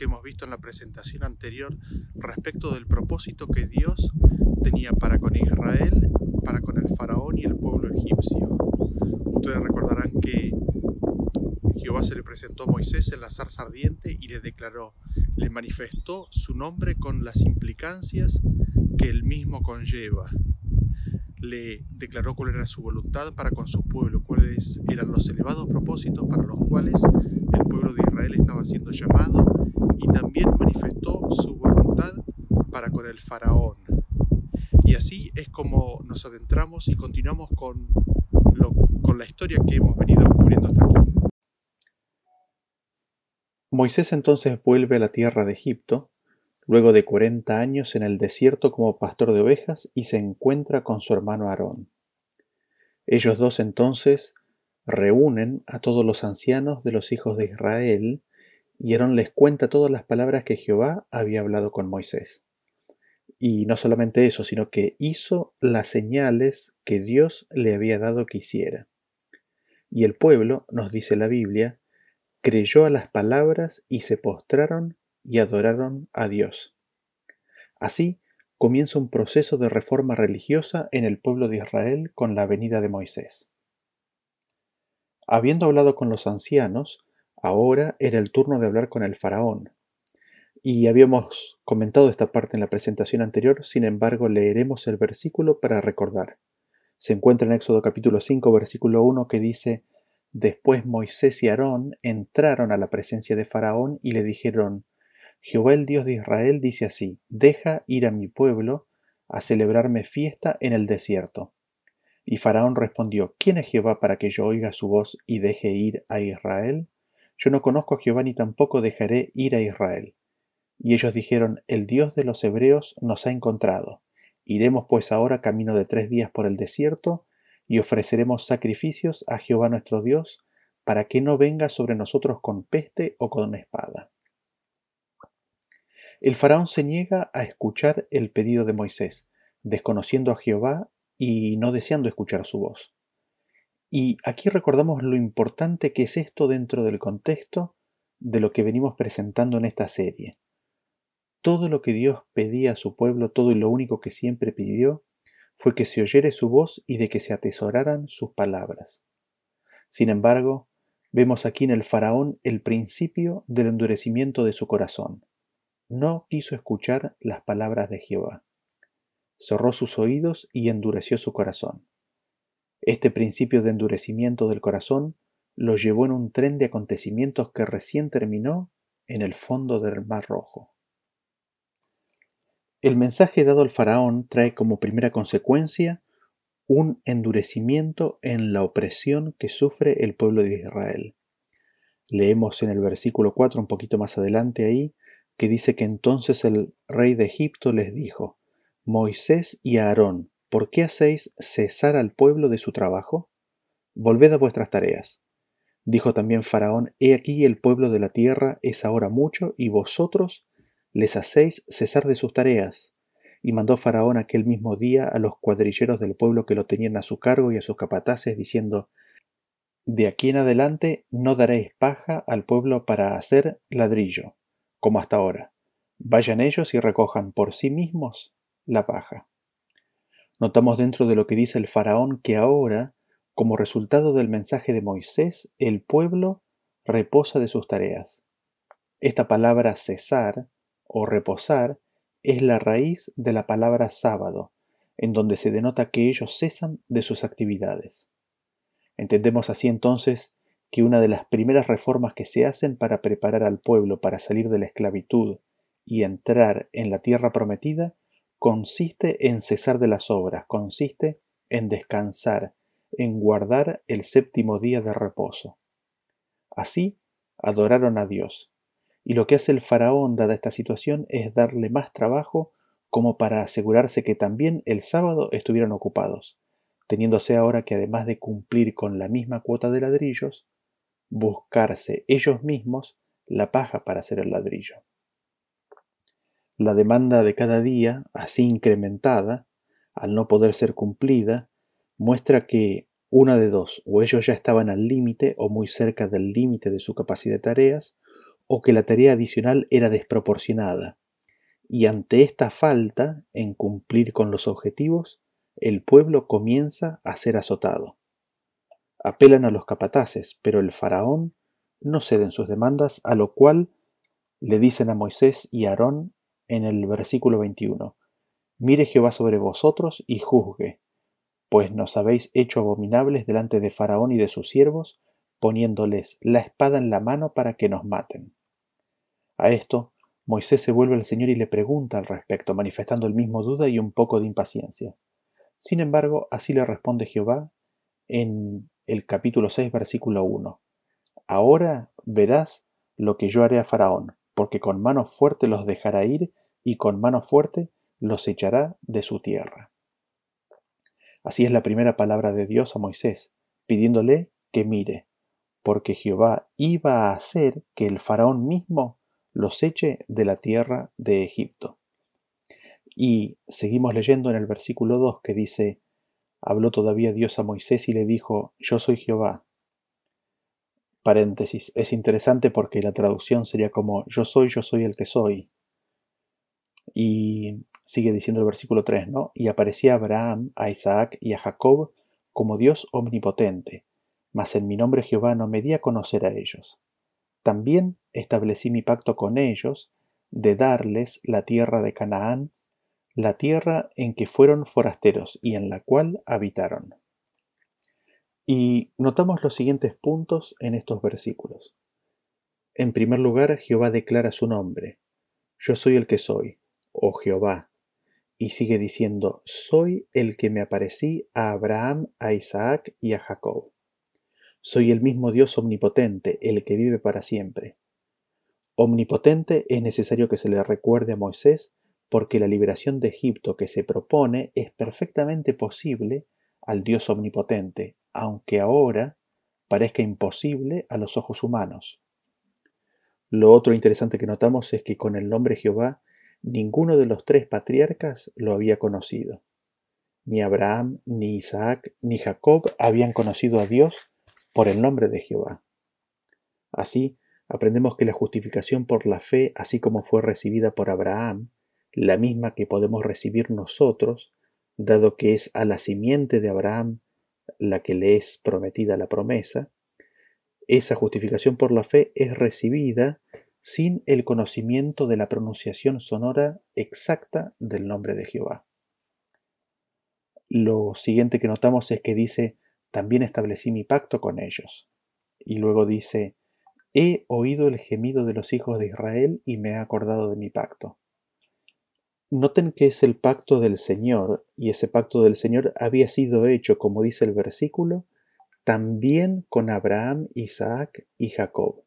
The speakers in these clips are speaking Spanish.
que hemos visto en la presentación anterior respecto del propósito que Dios tenía para con Israel, para con el faraón y el pueblo egipcio. Ustedes recordarán que Jehová se le presentó a Moisés en la zarza ardiente y le declaró, le manifestó su nombre con las implicancias que él mismo conlleva. Le declaró cuál era su voluntad para con su pueblo, cuáles eran los elevados propósitos para los cuales el pueblo de Israel estaba siendo llamado y también manifestó su voluntad para con el faraón. Y así es como nos adentramos y continuamos con, con la historia que hemos venido cubriendo hasta aquí. Moisés entonces vuelve a la tierra de Egipto, luego de cuarenta años en el desierto como pastor de ovejas, y se encuentra con su hermano Aarón. Ellos dos entonces reúnen a todos los ancianos de los hijos de Israel, y Aarón les cuenta todas las palabras que Jehová había hablado con Moisés. Y no solamente eso, sino que hizo las señales que Dios le había dado que hiciera. Y el pueblo, nos dice la Biblia, creyó a las palabras y se postraron y adoraron a Dios. Así comienza un proceso de reforma religiosa en el pueblo de Israel con la venida de Moisés. Habiendo hablado con los ancianos, ahora era el turno de hablar con el faraón. Y habíamos comentado esta parte en la presentación anterior, sin embargo leeremos el versículo para recordar. Se encuentra en Éxodo capítulo 5, versículo 1 que dice, Después Moisés y Aarón entraron a la presencia de Faraón y le dijeron, Jehová el Dios de Israel dice así, deja ir a mi pueblo a celebrarme fiesta en el desierto. Y Faraón respondió, ¿quién es Jehová para que yo oiga su voz y deje ir a Israel? Yo no conozco a Jehová ni tampoco dejaré ir a Israel. Y ellos dijeron, el Dios de los hebreos nos ha encontrado. Iremos pues ahora camino de tres días por el desierto, y ofreceremos sacrificios a Jehová nuestro Dios, para que no venga sobre nosotros con peste o con espada. El faraón se niega a escuchar el pedido de Moisés, desconociendo a Jehová y no deseando escuchar su voz. Y aquí recordamos lo importante que es esto dentro del contexto de lo que venimos presentando en esta serie. Todo lo que Dios pedía a su pueblo, todo y lo único que siempre pidió, fue que se oyere su voz y de que se atesoraran sus palabras. Sin embargo, vemos aquí en el faraón el principio del endurecimiento de su corazón. No quiso escuchar las palabras de Jehová. Cerró sus oídos y endureció su corazón. Este principio de endurecimiento del corazón lo llevó en un tren de acontecimientos que recién terminó en el fondo del Mar Rojo. El mensaje dado al faraón trae como primera consecuencia un endurecimiento en la opresión que sufre el pueblo de Israel. Leemos en el versículo 4 un poquito más adelante ahí que dice que entonces el rey de Egipto les dijo, Moisés y Aarón, ¿por qué hacéis cesar al pueblo de su trabajo? Volved a vuestras tareas. Dijo también Faraón, He aquí el pueblo de la tierra es ahora mucho, y vosotros les hacéis cesar de sus tareas. Y mandó Faraón aquel mismo día a los cuadrilleros del pueblo que lo tenían a su cargo y a sus capataces, diciendo, De aquí en adelante no daréis paja al pueblo para hacer ladrillo, como hasta ahora. Vayan ellos y recojan por sí mismos la paja. Notamos dentro de lo que dice el faraón que ahora, como resultado del mensaje de Moisés, el pueblo reposa de sus tareas. Esta palabra cesar o reposar es la raíz de la palabra sábado, en donde se denota que ellos cesan de sus actividades. Entendemos así entonces que una de las primeras reformas que se hacen para preparar al pueblo para salir de la esclavitud y entrar en la tierra prometida consiste en cesar de las obras, consiste en descansar, en guardar el séptimo día de reposo. Así adoraron a Dios, y lo que hace el faraón dada esta situación es darle más trabajo como para asegurarse que también el sábado estuvieran ocupados, teniéndose ahora que además de cumplir con la misma cuota de ladrillos, buscarse ellos mismos la paja para hacer el ladrillo. La demanda de cada día, así incrementada, al no poder ser cumplida, muestra que Una de dos, o ellos ya estaban al límite o muy cerca del límite de su capacidad de tareas, o que la tarea adicional era desproporcionada. Y ante esta falta en cumplir con los objetivos, el pueblo comienza a ser azotado. Apelan a los capataces, pero el faraón no cede en sus demandas, a lo cual le dicen a Moisés y a Aarón en el versículo 21, Mire Jehová sobre vosotros y juzgue, pues nos habéis hecho abominables delante de Faraón y de sus siervos, poniéndoles la espada en la mano para que nos maten. A esto, Moisés se vuelve al Señor y le pregunta al respecto, manifestando el mismo duda y un poco de impaciencia. Sin embargo, así le responde Jehová en el capítulo 6, versículo 1. Ahora verás lo que yo haré a Faraón, porque con mano fuerte los dejará ir y con mano fuerte los echará de su tierra. Así es la primera palabra de Dios a Moisés, pidiéndole que mire, porque Jehová iba a hacer que el faraón mismo los eche de la tierra de Egipto. Y seguimos leyendo en el versículo 2 que dice, habló todavía Dios a Moisés y le dijo, yo soy Jehová. Paréntesis, es interesante porque la traducción sería como, yo soy, yo soy el que soy. Y sigue diciendo el versículo 3, ¿no? Y aparecía a Abraham, a Isaac y a Jacob como Dios omnipotente, mas en mi nombre Jehová no me di a conocer a ellos. También establecí mi pacto con ellos de darles la tierra de Canaán, la tierra en que fueron forasteros y en la cual habitaron. Y notamos los siguientes puntos en estos versículos. En primer lugar, Jehová declara su nombre. Yo soy el que soy oh Jehová. Y sigue diciendo, soy el que me aparecí a Abraham, a Isaac y a Jacob. Soy el mismo Dios omnipotente, el que vive para siempre. Omnipotente es necesario que se le recuerde a Moisés porque la liberación de Egipto que se propone es perfectamente posible al Dios omnipotente, aunque ahora parezca imposible a los ojos humanos. Lo otro interesante que notamos es que con el nombre Jehová Ninguno de los tres patriarcas lo había conocido. Ni Abraham, ni Isaac, ni Jacob habían conocido a Dios por el nombre de Jehová. Así, aprendemos que la justificación por la fe, así como fue recibida por Abraham, la misma que podemos recibir nosotros, dado que es a la simiente de Abraham la que le es prometida la promesa, esa justificación por la fe es recibida sin el conocimiento de la pronunciación sonora exacta del nombre de Jehová. Lo siguiente que notamos es que dice, también establecí mi pacto con ellos. Y luego dice, he oído el gemido de los hijos de Israel y me he acordado de mi pacto. Noten que es el pacto del Señor, y ese pacto del Señor había sido hecho, como dice el versículo, también con Abraham, Isaac y Jacob.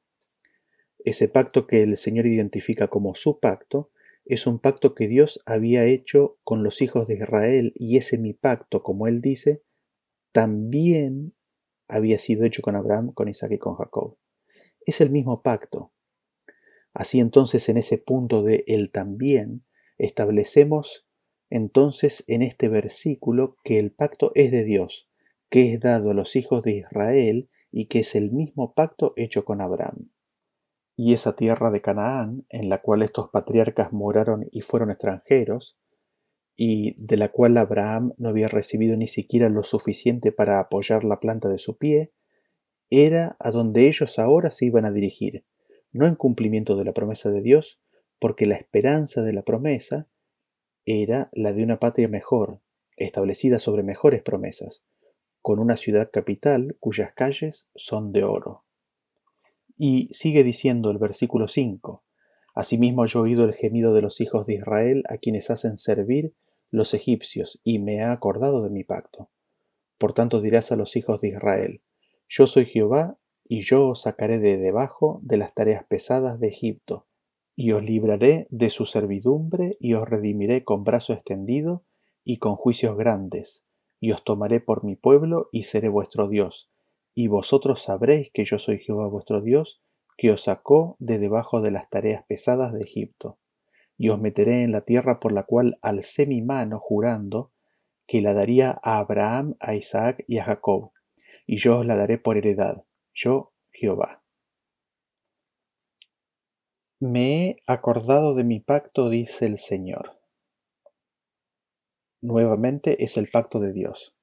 Ese pacto que el Señor identifica como su pacto es un pacto que Dios había hecho con los hijos de Israel y ese mi pacto, como él dice, también había sido hecho con Abraham, con Isaac y con Jacob. Es el mismo pacto. Así entonces en ese punto de el también establecemos entonces en este versículo que el pacto es de Dios, que es dado a los hijos de Israel y que es el mismo pacto hecho con Abraham. Y esa tierra de Canaán, en la cual estos patriarcas moraron y fueron extranjeros, y de la cual Abraham no había recibido ni siquiera lo suficiente para apoyar la planta de su pie, era a donde ellos ahora se iban a dirigir, no en cumplimiento de la promesa de Dios, porque la esperanza de la promesa era la de una patria mejor, establecida sobre mejores promesas, con una ciudad capital cuyas calles son de oro. Y sigue diciendo el versículo 5, Asimismo yo he oído el gemido de los hijos de Israel a quienes hacen servir los egipcios, y me he acordado de mi pacto. Por tanto dirás a los hijos de Israel, Yo soy Jehová, y yo os sacaré de debajo de las tareas pesadas de Egipto, y os libraré de su servidumbre, y os redimiré con brazo extendido y con juicios grandes, y os tomaré por mi pueblo, y seré vuestro Dios, y vosotros sabréis que yo soy Jehová vuestro Dios, que os sacó de debajo de las tareas pesadas de Egipto, y os meteré en la tierra por la cual alcé mi mano jurando que la daría a Abraham, a Isaac y a Jacob, y yo os la daré por heredad, yo Jehová. Me he acordado de mi pacto, dice el Señor. Nuevamente es el pacto de Dios.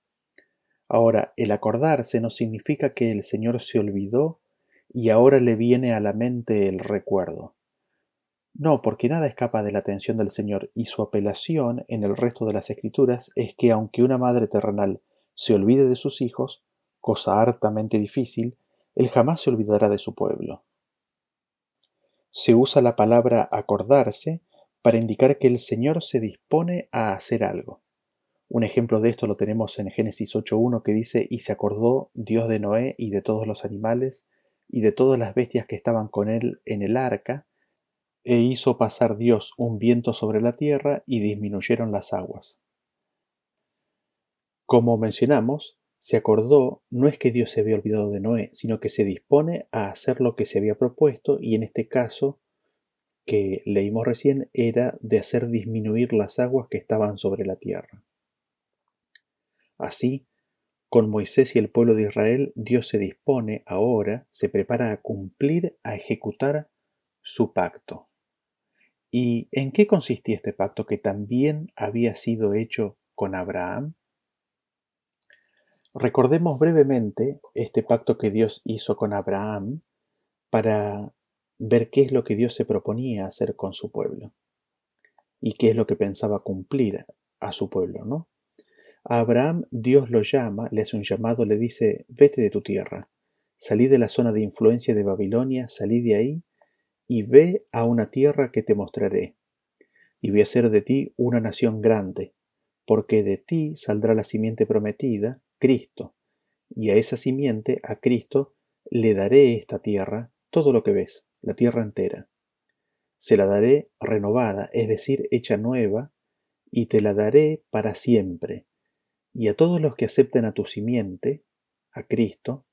Ahora, el acordarse no significa que el Señor se olvidó y ahora le viene a la mente el recuerdo. No, porque nada escapa de la atención del Señor y su apelación en el resto de las escrituras es que aunque una madre terrenal se olvide de sus hijos, cosa hartamente difícil, él jamás se olvidará de su pueblo. Se usa la palabra acordarse para indicar que el Señor se dispone a hacer algo. Un ejemplo de esto lo tenemos en Génesis 8.1 que dice, y se acordó Dios de Noé y de todos los animales y de todas las bestias que estaban con él en el arca, e hizo pasar Dios un viento sobre la tierra y disminuyeron las aguas. Como mencionamos, se acordó no es que Dios se había olvidado de Noé, sino que se dispone a hacer lo que se había propuesto y en este caso que leímos recién era de hacer disminuir las aguas que estaban sobre la tierra. Así, con Moisés y el pueblo de Israel, Dios se dispone ahora, se prepara a cumplir, a ejecutar su pacto. ¿Y en qué consistía este pacto que también había sido hecho con Abraham? Recordemos brevemente este pacto que Dios hizo con Abraham para ver qué es lo que Dios se proponía hacer con su pueblo y qué es lo que pensaba cumplir a su pueblo, ¿no? A Abraham Dios lo llama, le hace un llamado, le dice, vete de tu tierra, salí de la zona de influencia de Babilonia, salí de ahí y ve a una tierra que te mostraré, y voy a hacer de ti una nación grande, porque de ti saldrá la simiente prometida, Cristo, y a esa simiente, a Cristo, le daré esta tierra, todo lo que ves, la tierra entera. Se la daré renovada, es decir, hecha nueva, y te la daré para siempre. Y a todos los que acepten a tu simiente, a Cristo,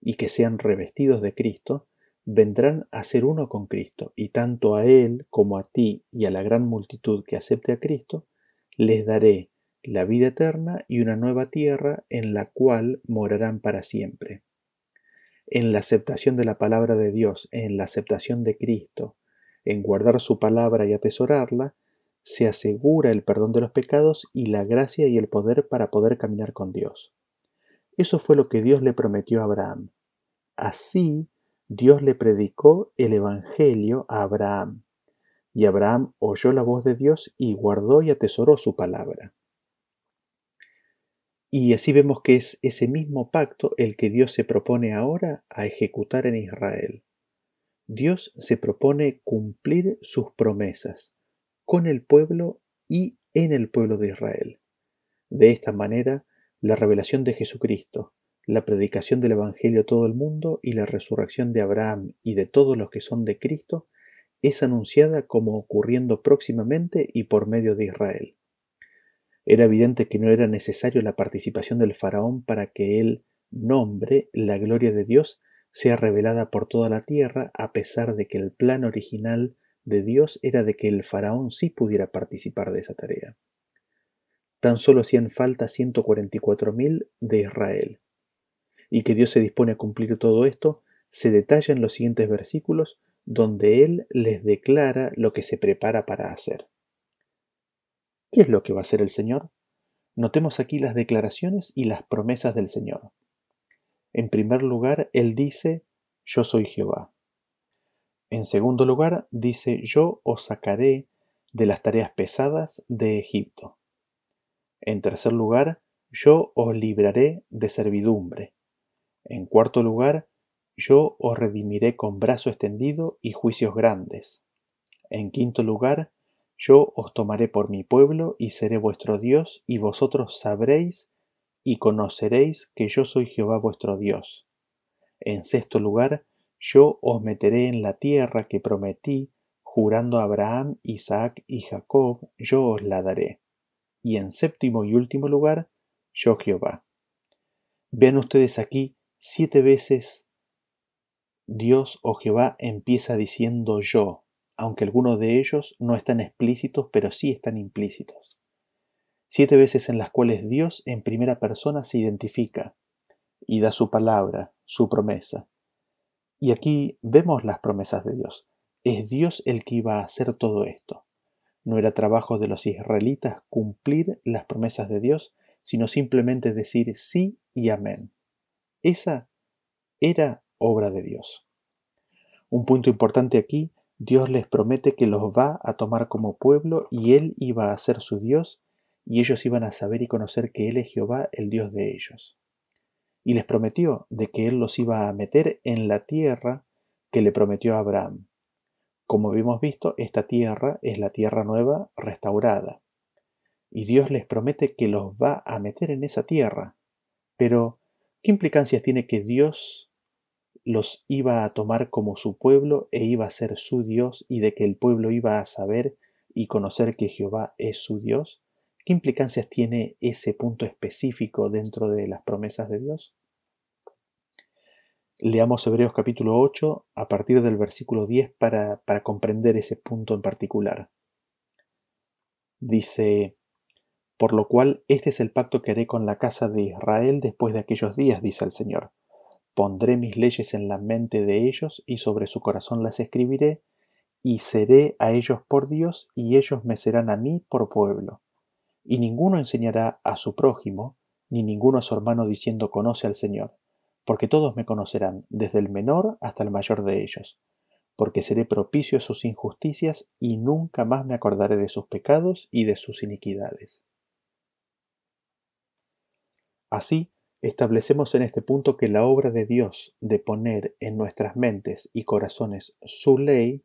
y que sean revestidos de Cristo, vendrán a ser uno con Cristo, y tanto a Él como a ti y a la gran multitud que acepte a Cristo, les daré la vida eterna y una nueva tierra en la cual morarán para siempre. En la aceptación de la palabra de Dios, en la aceptación de Cristo, en guardar su palabra y atesorarla, se asegura el perdón de los pecados y la gracia y el poder para poder caminar con Dios. Eso fue lo que Dios le prometió a Abraham. Así Dios le predicó el Evangelio a Abraham, y Abraham oyó la voz de Dios y guardó y atesoró su palabra. Y así vemos que es ese mismo pacto el que Dios se propone ahora a ejecutar en Israel. Dios se propone cumplir sus promesas con el pueblo y en el pueblo de Israel. De esta manera, la revelación de Jesucristo, la predicación del Evangelio a todo el mundo y la resurrección de Abraham y de todos los que son de Cristo es anunciada como ocurriendo próximamente y por medio de Israel. Era evidente que no era necesario la participación del faraón para que el nombre, la gloria de Dios, sea revelada por toda la tierra, a pesar de que el plan original de Dios era de que el faraón sí pudiera participar de esa tarea. Tan solo hacían falta 144.000 de Israel, y que Dios se dispone a cumplir todo esto, se detalla en los siguientes versículos donde Él les declara lo que se prepara para hacer. ¿Qué es lo que va a hacer el Señor? Notemos aquí las declaraciones y las promesas del Señor. En primer lugar, Él dice, yo soy Jehová. En segundo lugar, dice, yo os sacaré de las tareas pesadas de Egipto. En tercer lugar, yo os libraré de servidumbre. En cuarto lugar, yo os redimiré con brazo extendido y juicios grandes. En quinto lugar, yo os tomaré por mi pueblo y seré vuestro Dios, y vosotros sabréis y conoceréis que yo soy Jehová vuestro Dios. En sexto lugar, yo os meteré en la tierra que prometí, jurando a Abraham, Isaac y Jacob, yo os la daré. Y en séptimo y último lugar, yo Jehová. Vean ustedes aquí Siete veces Dios o Jehová empieza diciendo yo, aunque algunos de ellos no están explícitos, pero sí están implícitos. Siete veces en las cuales Dios en primera persona se identifica. y da su palabra, su promesa. Y aquí vemos las promesas de Dios. Es Dios el que iba a hacer todo esto. No era trabajo de los israelitas cumplir las promesas de Dios, sino simplemente decir sí y amén. Esa era obra de Dios. Un punto importante aquí, Dios les promete que los va a tomar como pueblo y Él iba a ser su Dios y ellos iban a saber y conocer que Él es Jehová, el Dios de ellos. Y les prometió de que Él los iba a meter en la tierra que le prometió a Abraham. Como hemos visto, esta tierra es la tierra nueva restaurada. Y Dios les promete que los va a meter en esa tierra. Pero, ¿qué implicancias tiene que Dios los iba a tomar como su pueblo e iba a ser su Dios y de que el pueblo iba a saber y conocer que Jehová es su Dios? ¿Qué implicancias tiene ese punto específico dentro de las promesas de Dios? Leamos Hebreos capítulo 8 a partir del versículo 10 para, para comprender ese punto en particular. Dice, por lo cual este es el pacto que haré con la casa de Israel después de aquellos días, dice el Señor. Pondré mis leyes en la mente de ellos y sobre su corazón las escribiré, y seré a ellos por Dios y ellos me serán a mí por pueblo y ninguno enseñará a su prójimo, ni ninguno a su hermano diciendo conoce al Señor, porque todos me conocerán, desde el menor hasta el mayor de ellos, porque seré propicio a sus injusticias y nunca más me acordaré de sus pecados y de sus iniquidades. Así, establecemos en este punto que la obra de Dios de poner en nuestras mentes y corazones su ley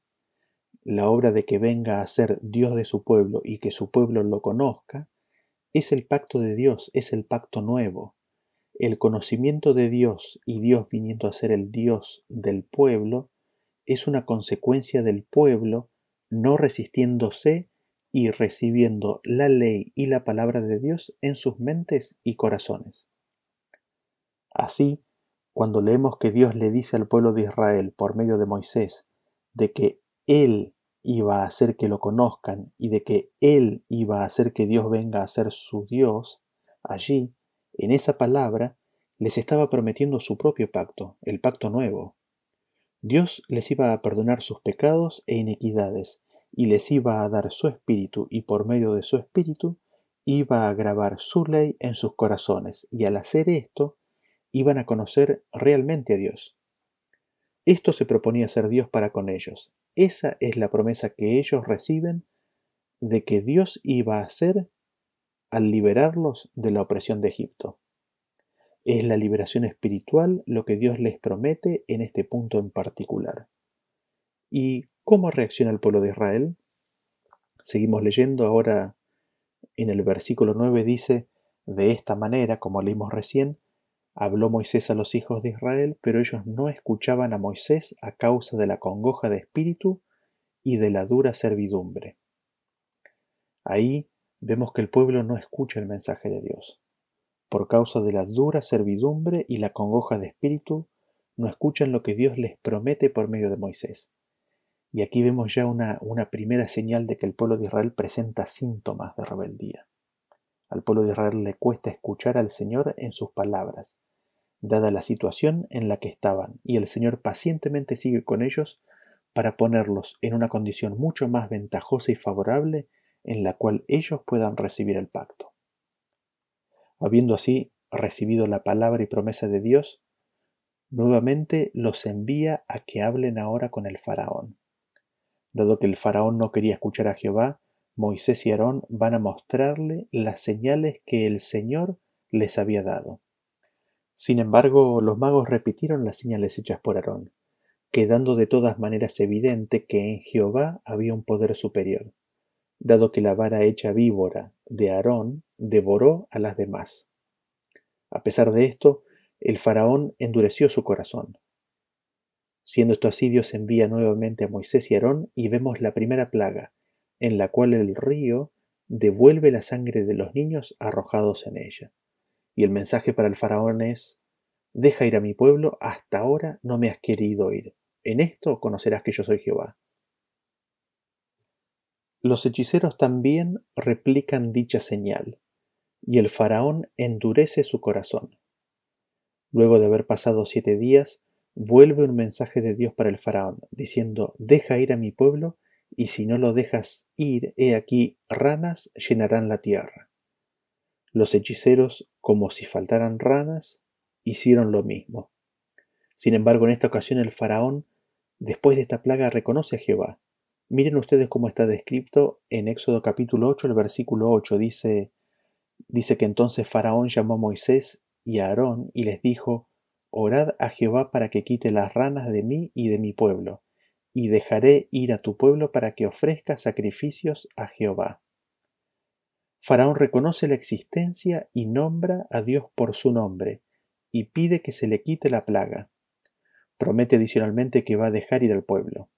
la obra de que venga a ser Dios de su pueblo y que su pueblo lo conozca, es el pacto de Dios, es el pacto nuevo. El conocimiento de Dios y Dios viniendo a ser el Dios del pueblo es una consecuencia del pueblo no resistiéndose y recibiendo la ley y la palabra de Dios en sus mentes y corazones. Así, cuando leemos que Dios le dice al pueblo de Israel por medio de Moisés de que Él iba a hacer que lo conozcan y de que Él iba a hacer que Dios venga a ser su Dios, allí, en esa palabra, les estaba prometiendo su propio pacto, el pacto nuevo. Dios les iba a perdonar sus pecados e iniquidades, y les iba a dar su espíritu, y por medio de su espíritu iba a grabar su ley en sus corazones, y al hacer esto, iban a conocer realmente a Dios. Esto se proponía ser Dios para con ellos, esa es la promesa que ellos reciben de que Dios iba a hacer al liberarlos de la opresión de Egipto. Es la liberación espiritual lo que Dios les promete en este punto en particular. ¿Y cómo reacciona el pueblo de Israel? Seguimos leyendo ahora en el versículo 9 dice, de esta manera, como leímos recién, Habló Moisés a los hijos de Israel, pero ellos no escuchaban a Moisés a causa de la congoja de espíritu y de la dura servidumbre. Ahí vemos que el pueblo no escucha el mensaje de Dios. Por causa de la dura servidumbre y la congoja de espíritu, no escuchan lo que Dios les promete por medio de Moisés. Y aquí vemos ya una, una primera señal de que el pueblo de Israel presenta síntomas de rebeldía. Al pueblo de Israel le cuesta escuchar al Señor en sus palabras, dada la situación en la que estaban, y el Señor pacientemente sigue con ellos para ponerlos en una condición mucho más ventajosa y favorable en la cual ellos puedan recibir el pacto. Habiendo así recibido la palabra y promesa de Dios, nuevamente los envía a que hablen ahora con el faraón. Dado que el faraón no quería escuchar a Jehová, Moisés y Aarón van a mostrarle las señales que el Señor les había dado. Sin embargo, los magos repitieron las señales hechas por Aarón, quedando de todas maneras evidente que en Jehová había un poder superior, dado que la vara hecha víbora de Aarón devoró a las demás. A pesar de esto, el faraón endureció su corazón. Siendo esto así, Dios envía nuevamente a Moisés y Aarón y vemos la primera plaga, en la cual el río devuelve la sangre de los niños arrojados en ella. Y el mensaje para el faraón es, deja ir a mi pueblo, hasta ahora no me has querido ir. En esto conocerás que yo soy Jehová. Los hechiceros también replican dicha señal, y el faraón endurece su corazón. Luego de haber pasado siete días, vuelve un mensaje de Dios para el faraón, diciendo, deja ir a mi pueblo, y si no lo dejas ir, he aquí, ranas llenarán la tierra. Los hechiceros, como si faltaran ranas, hicieron lo mismo. Sin embargo, en esta ocasión el faraón, después de esta plaga, reconoce a Jehová. Miren ustedes cómo está descrito en Éxodo capítulo 8, el versículo 8. Dice, dice que entonces Faraón llamó a Moisés y a Aarón y les dijo, Orad a Jehová para que quite las ranas de mí y de mi pueblo, y dejaré ir a tu pueblo para que ofrezca sacrificios a Jehová. Faraón reconoce la existencia y nombra a Dios por su nombre, y pide que se le quite la plaga. Promete adicionalmente que va a dejar ir al pueblo.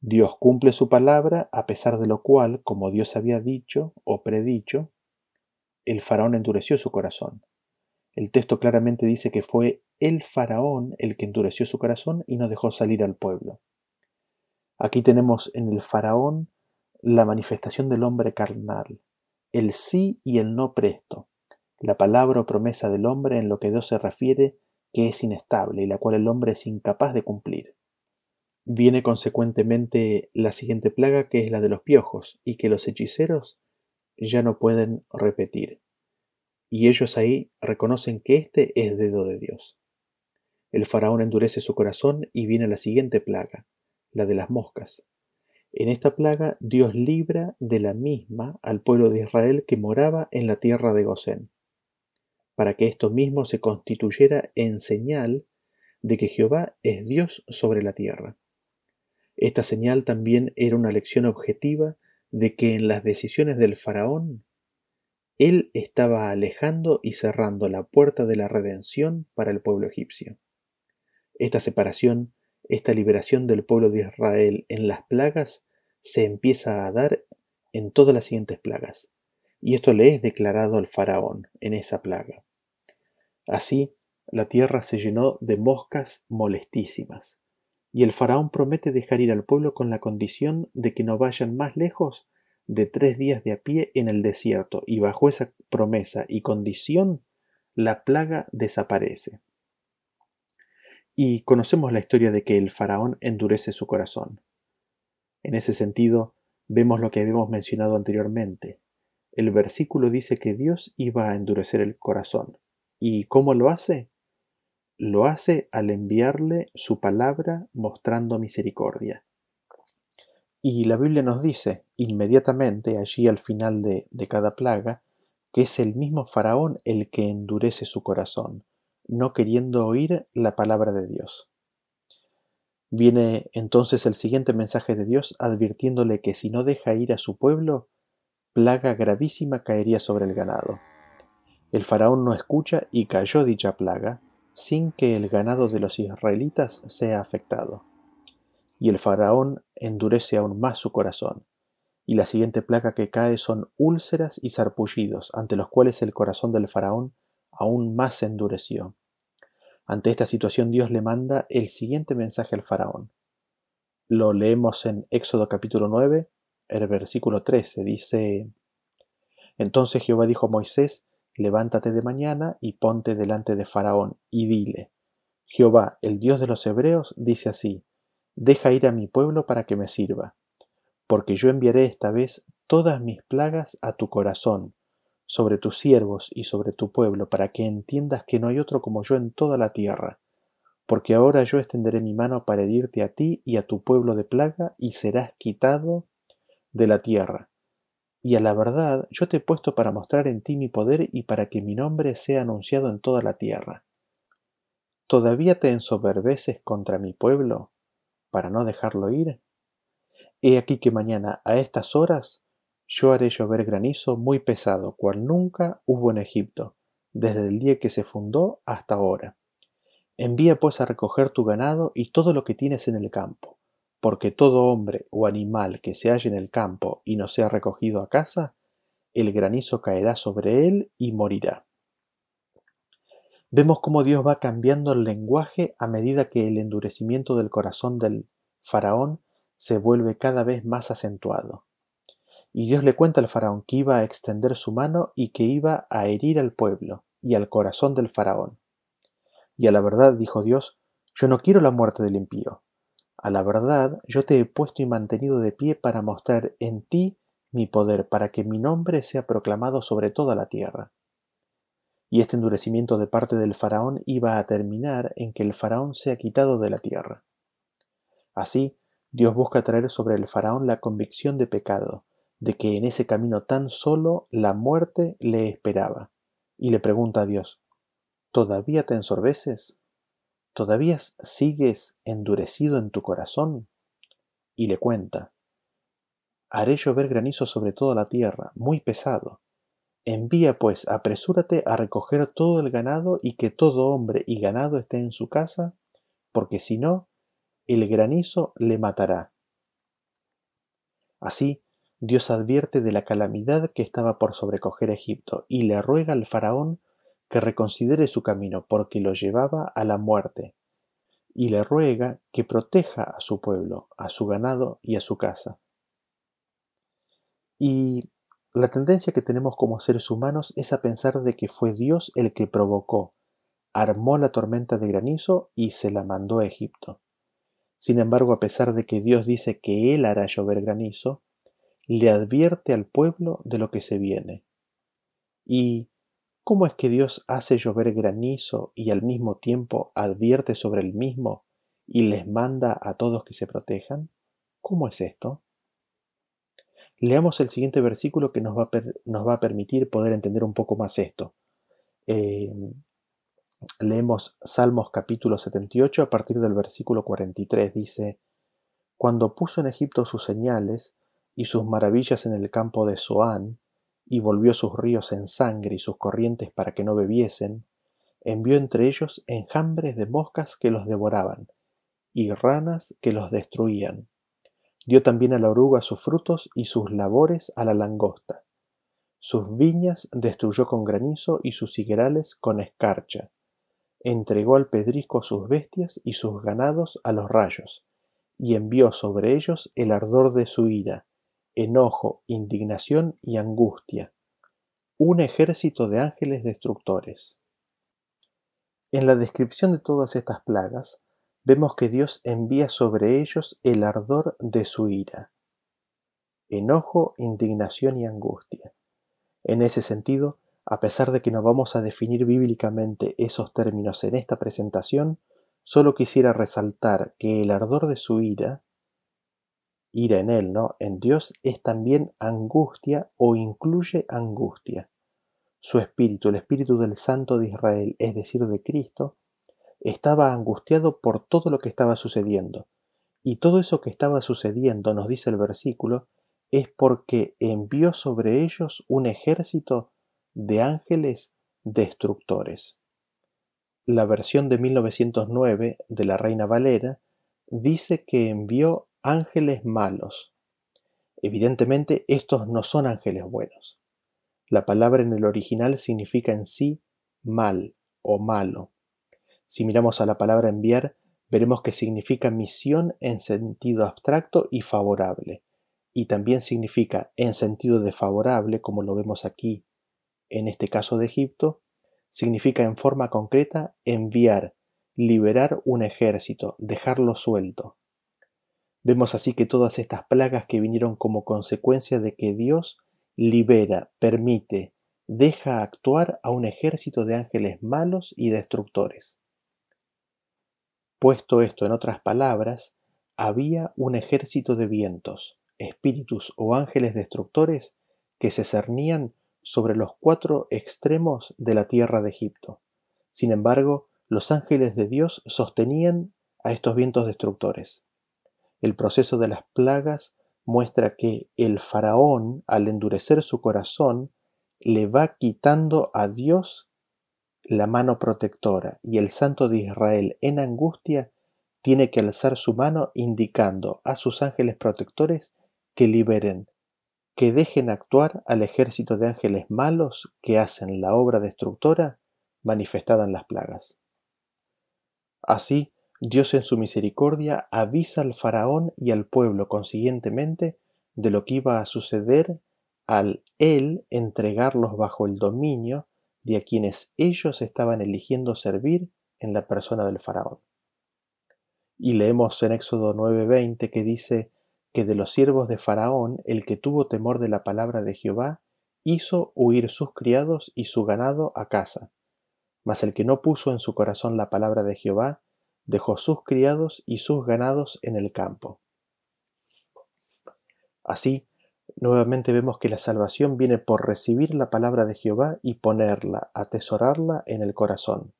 Dios cumple su palabra, a pesar de lo cual, como Dios había dicho o predicho, el faraón endureció su corazón. El texto claramente dice que fue el faraón el que endureció su corazón y no dejó salir al pueblo. Aquí tenemos en el faraón la manifestación del hombre carnal, el sí y el no presto, la palabra o promesa del hombre en lo que Dios se refiere que es inestable y la cual el hombre es incapaz de cumplir. Viene consecuentemente la siguiente plaga que es la de los piojos y que los hechiceros ya no pueden repetir. Y ellos ahí reconocen que este es dedo de Dios. El faraón endurece su corazón y viene la siguiente plaga, la de las moscas. En esta plaga Dios libra de la misma al pueblo de Israel que moraba en la tierra de Gosén, para que esto mismo se constituyera en señal de que Jehová es Dios sobre la tierra. Esta señal también era una lección objetiva de que en las decisiones del faraón, él estaba alejando y cerrando la puerta de la redención para el pueblo egipcio. Esta separación, esta liberación del pueblo de Israel en las plagas, se empieza a dar en todas las siguientes plagas, y esto le es declarado al faraón en esa plaga. Así, la tierra se llenó de moscas molestísimas, y el faraón promete dejar ir al pueblo con la condición de que no vayan más lejos de tres días de a pie en el desierto, y bajo esa promesa y condición, la plaga desaparece. Y conocemos la historia de que el faraón endurece su corazón. En ese sentido, vemos lo que habíamos mencionado anteriormente. El versículo dice que Dios iba a endurecer el corazón. ¿Y cómo lo hace? lo hace al enviarle su palabra mostrando misericordia. Y la Biblia nos dice inmediatamente, allí al final de, cada plaga, que es el mismo faraón el que endurece su corazón, no queriendo oír la palabra de Dios. Viene entonces el siguiente mensaje de Dios advirtiéndole que si no deja ir a su pueblo, plaga gravísima caería sobre el ganado. El faraón no escucha y cayó dicha plaga, sin que el ganado de los israelitas sea afectado. Y el faraón endurece aún más su corazón, y la siguiente plaga que cae son úlceras y sarpullidos, ante los cuales el corazón del faraón aún más endureció. Ante esta situación Dios le manda el siguiente mensaje al faraón. Lo leemos en Éxodo capítulo 9, el versículo 13, dice, Entonces Jehová dijo a Moisés, levántate de mañana y ponte delante de Faraón, y dile, Jehová, el Dios de los Hebreos, dice así, deja ir a mi pueblo para que me sirva, porque yo enviaré esta vez todas mis plagas a tu corazón, sobre tus siervos y sobre tu pueblo, para que entiendas que no hay otro como yo en toda la tierra, porque ahora yo extenderé mi mano para herirte a ti y a tu pueblo de plaga, y serás quitado de la tierra y a la verdad yo te he puesto para mostrar en ti mi poder y para que mi nombre sea anunciado en toda la tierra. ¿Todavía te ensoberbeces contra mi pueblo para no dejarlo ir? He aquí que mañana a estas horas yo haré llover granizo muy pesado, cual nunca hubo en Egipto, desde el día que se fundó hasta ahora. Envía pues a recoger tu ganado y todo lo que tienes en el campo porque todo hombre o animal que se halle en el campo y no sea recogido a casa, el granizo caerá sobre él y morirá. Vemos cómo Dios va cambiando el lenguaje a medida que el endurecimiento del corazón del faraón se vuelve cada vez más acentuado. Y Dios le cuenta al faraón que iba a extender su mano y que iba a herir al pueblo y al corazón del faraón. Y a la verdad, dijo Dios, yo no quiero la muerte del impío. A la verdad, yo te he puesto y mantenido de pie para mostrar en ti mi poder, para que mi nombre sea proclamado sobre toda la tierra. Y este endurecimiento de parte del faraón iba a terminar en que el faraón sea quitado de la tierra. Así, Dios busca traer sobre el faraón la convicción de pecado, de que en ese camino tan solo la muerte le esperaba, y le pregunta a Dios, ¿todavía te ensorbeces? ¿Todavía sigues endurecido en tu corazón? Y le cuenta, haré llover granizo sobre toda la tierra, muy pesado. Envía pues, apresúrate a recoger todo el ganado y que todo hombre y ganado esté en su casa, porque si no, el granizo le matará. Así, Dios advierte de la calamidad que estaba por sobrecoger Egipto y le ruega al faraón que reconsidere su camino porque lo llevaba a la muerte, y le ruega que proteja a su pueblo, a su ganado y a su casa. Y la tendencia que tenemos como seres humanos es a pensar de que fue Dios el que provocó, armó la tormenta de granizo y se la mandó a Egipto. Sin embargo, a pesar de que Dios dice que Él hará llover granizo, le advierte al pueblo de lo que se viene. ¿Y cómo es que Dios hace llover granizo y al mismo tiempo advierte sobre el mismo y les manda a todos que se protejan? ¿Cómo es esto? Leamos el siguiente versículo que nos va a, nos va a permitir poder entender un poco más esto. Eh, leemos Salmos capítulo 78 a partir del versículo 43. Dice, Cuando puso en Egipto sus señales, y sus maravillas en el campo de Zoán, y volvió sus ríos en sangre y sus corrientes para que no bebiesen, envió entre ellos enjambres de moscas que los devoraban, y ranas que los destruían. Dio también a la oruga sus frutos y sus labores a la langosta. Sus viñas destruyó con granizo y sus higuerales con escarcha. Entregó al pedrisco sus bestias y sus ganados a los rayos, y envió sobre ellos el ardor de su ira, enojo, indignación y angustia, un ejército de ángeles destructores. En la descripción de todas estas plagas, vemos que Dios envía sobre ellos el ardor de su ira, enojo, indignación y angustia. En ese sentido, a pesar de que no vamos a definir bíblicamente esos términos en esta presentación, solo quisiera resaltar que el ardor de su ira ira en Él, ¿no? En Dios es también angustia o incluye angustia. Su espíritu, el espíritu del Santo de Israel, es decir, de Cristo, estaba angustiado por todo lo que estaba sucediendo. Y todo eso que estaba sucediendo, nos dice el versículo, es porque envió sobre ellos un ejército de ángeles destructores. La versión de 1909 de la Reina Valera dice que envió ángeles malos. Evidentemente estos no son ángeles buenos. La palabra en el original significa en sí mal o malo. Si miramos a la palabra enviar, veremos que significa misión en sentido abstracto y favorable, y también significa en sentido de favorable, como lo vemos aquí en este caso de Egipto, significa en forma concreta enviar, liberar un ejército, dejarlo suelto. Vemos así que todas estas plagas que vinieron como consecuencia de que Dios libera, permite, deja actuar a un ejército de ángeles malos y destructores. Puesto esto en otras palabras, había un ejército de vientos, espíritus o ángeles destructores que se cernían sobre los cuatro extremos de la tierra de Egipto. Sin embargo, los ángeles de Dios sostenían a estos vientos destructores. El proceso de las plagas muestra que el faraón, al endurecer su corazón, le va quitando a Dios la mano protectora y el santo de Israel en angustia tiene que alzar su mano indicando a sus ángeles protectores que liberen, que dejen actuar al ejército de ángeles malos que hacen la obra destructora manifestada en las plagas. Así, Dios en su misericordia avisa al faraón y al pueblo consiguientemente de lo que iba a suceder al él entregarlos bajo el dominio de a quienes ellos estaban eligiendo servir en la persona del faraón. Y leemos en Éxodo 9:20 que dice que de los siervos de Faraón el que tuvo temor de la palabra de Jehová hizo huir sus criados y su ganado a casa. Mas el que no puso en su corazón la palabra de Jehová, dejó sus criados y sus ganados en el campo. Así, nuevamente vemos que la salvación viene por recibir la palabra de Jehová y ponerla, atesorarla en el corazón.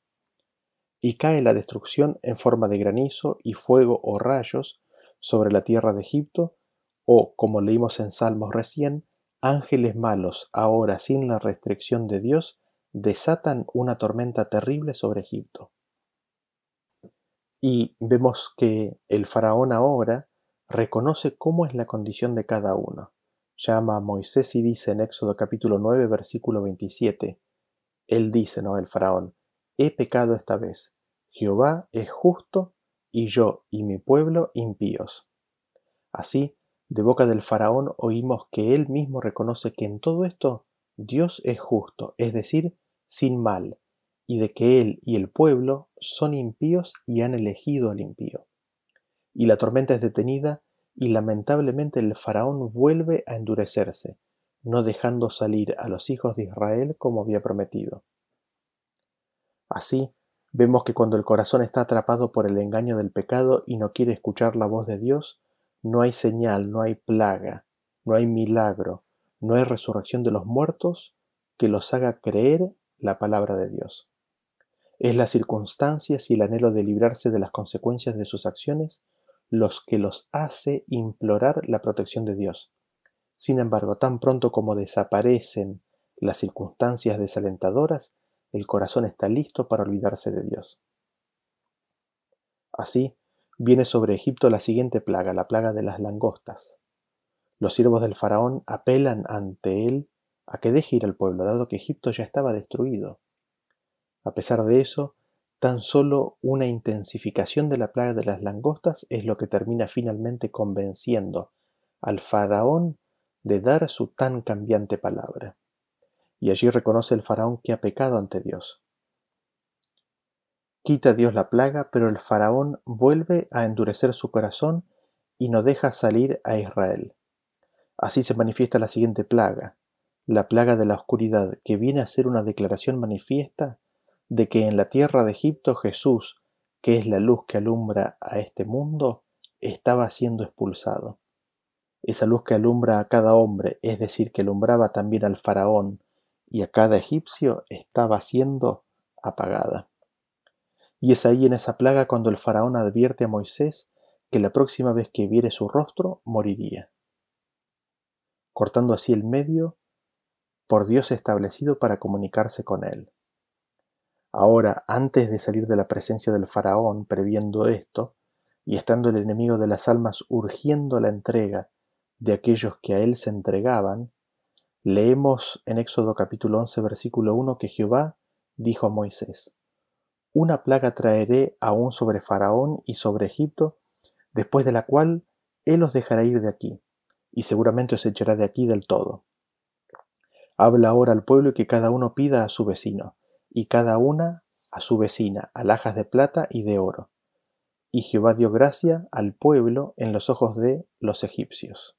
Y cae la destrucción en forma de granizo y fuego o rayos sobre la tierra de Egipto, o, como leímos en Salmos recién, ángeles malos, ahora sin la restricción de Dios, desatan una tormenta terrible sobre Egipto. Y vemos que el faraón ahora reconoce cómo es la condición de cada uno. Llama a Moisés y dice en Éxodo capítulo 9, versículo 27, él dice, ¿no? El faraón, he pecado esta vez. Jehová es justo y yo y mi pueblo impíos. Así, de boca del faraón oímos que él mismo reconoce que en todo esto Dios es justo, es decir, sin mal, y de que él y el pueblo son impíos y han elegido al impío. Y la tormenta es detenida y lamentablemente el faraón vuelve a endurecerse, no dejando salir a los hijos de Israel como había prometido. Así, vemos que cuando el corazón está atrapado por el engaño del pecado y no quiere escuchar la voz de Dios, no hay señal, no hay plaga, no hay milagro, no hay resurrección de los muertos que los haga creer la palabra de Dios. Es las circunstancias y el anhelo de librarse de las consecuencias de sus acciones los que los hace implorar la protección de Dios. Sin embargo, tan pronto como desaparecen las circunstancias desalentadoras, el corazón está listo para olvidarse de Dios. Así, viene sobre Egipto la siguiente plaga, la plaga de las langostas. Los siervos del faraón apelan ante él a que deje ir al pueblo, dado que Egipto ya estaba destruido. A pesar de eso, tan solo una intensificación de la plaga de las langostas es lo que termina finalmente convenciendo al faraón de dar su tan cambiante palabra. Y allí reconoce el faraón que ha pecado ante Dios. Quita Dios la plaga, pero el faraón vuelve a endurecer su corazón y no deja salir a Israel. Así se manifiesta la siguiente plaga, la plaga de la oscuridad, que viene a ser una declaración manifiesta de que en la tierra de Egipto Jesús, que es la luz que alumbra a este mundo, estaba siendo expulsado. Esa luz que alumbra a cada hombre, es decir, que alumbraba también al faraón y a cada egipcio, estaba siendo apagada. Y es ahí en esa plaga cuando el faraón advierte a Moisés que la próxima vez que viere su rostro moriría, cortando así el medio por Dios establecido para comunicarse con él. Ahora, antes de salir de la presencia del faraón, previendo esto, y estando el enemigo de las almas urgiendo la entrega de aquellos que a él se entregaban, leemos en Éxodo capítulo 11 versículo 1 que Jehová dijo a Moisés, una plaga traeré aún sobre Faraón y sobre Egipto, después de la cual él os dejará ir de aquí, y seguramente os echará de aquí del todo. Habla ahora al pueblo y que cada uno pida a su vecino, y cada una a su vecina, alhajas de plata y de oro. Y Jehová dio gracia al pueblo en los ojos de los egipcios.